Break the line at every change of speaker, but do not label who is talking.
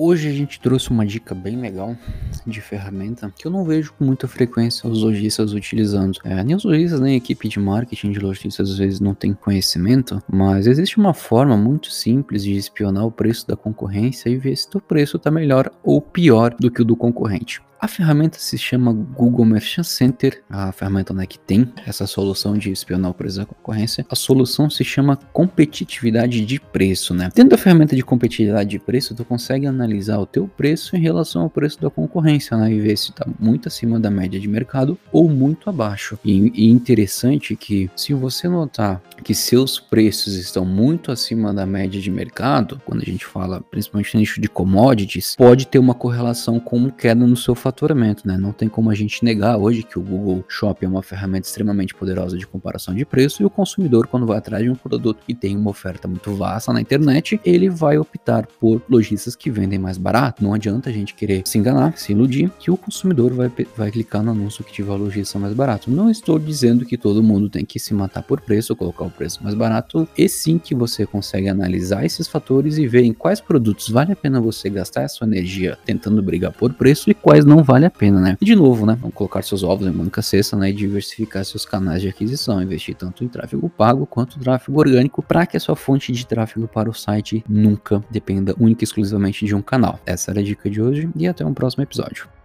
Hoje a gente trouxe uma dica bem legal de ferramenta que eu não vejo com muita frequência os lojistas utilizando. É, nem os lojistas, nem a equipe de marketing de lojistas às vezes não tem conhecimento, mas existe uma forma muito simples de espionar o preço da concorrência e ver se o preço está melhor ou pior do que o do concorrente. A ferramenta se chama Google Merchant Center, a ferramenta né, que tem essa solução de espionar o preço da concorrência. A solução se chama competitividade de preço, né? Dentro da ferramenta de competitividade de preço, tu consegue analisar o teu preço em relação ao preço da concorrência, né? E ver se está muito acima da média de mercado ou muito abaixo. E, e interessante que se você notar que seus preços estão muito acima da média de mercado, quando a gente fala principalmente no nicho de commodities, pode ter uma correlação com queda no seu faturamento, né? Não tem como a gente negar hoje que o Google Shopping é uma ferramenta extremamente poderosa de comparação de preço e o consumidor, quando vai atrás de um produto que tem uma oferta muito vasta na internet, ele vai optar por lojistas que vendem mais barato. Não adianta a gente querer se enganar, se iludir, que o consumidor vai, vai clicar no anúncio que tiver lojista mais barato. Não estou dizendo que todo mundo tem que se matar por preço ou colocar o preço mais barato, e sim que você consegue analisar esses fatores e ver em quais produtos vale a pena você gastar a sua energia tentando brigar por preço e quais não vale a pena, né? E de novo, né? Vamos colocar seus ovos em uma única cesta, né? E diversificar seus canais de aquisição, investir tanto em tráfego pago quanto tráfego orgânico, para que a sua fonte de tráfego para o site nunca dependa única e exclusivamente de um canal. Essa era a dica de hoje e até um próximo episódio.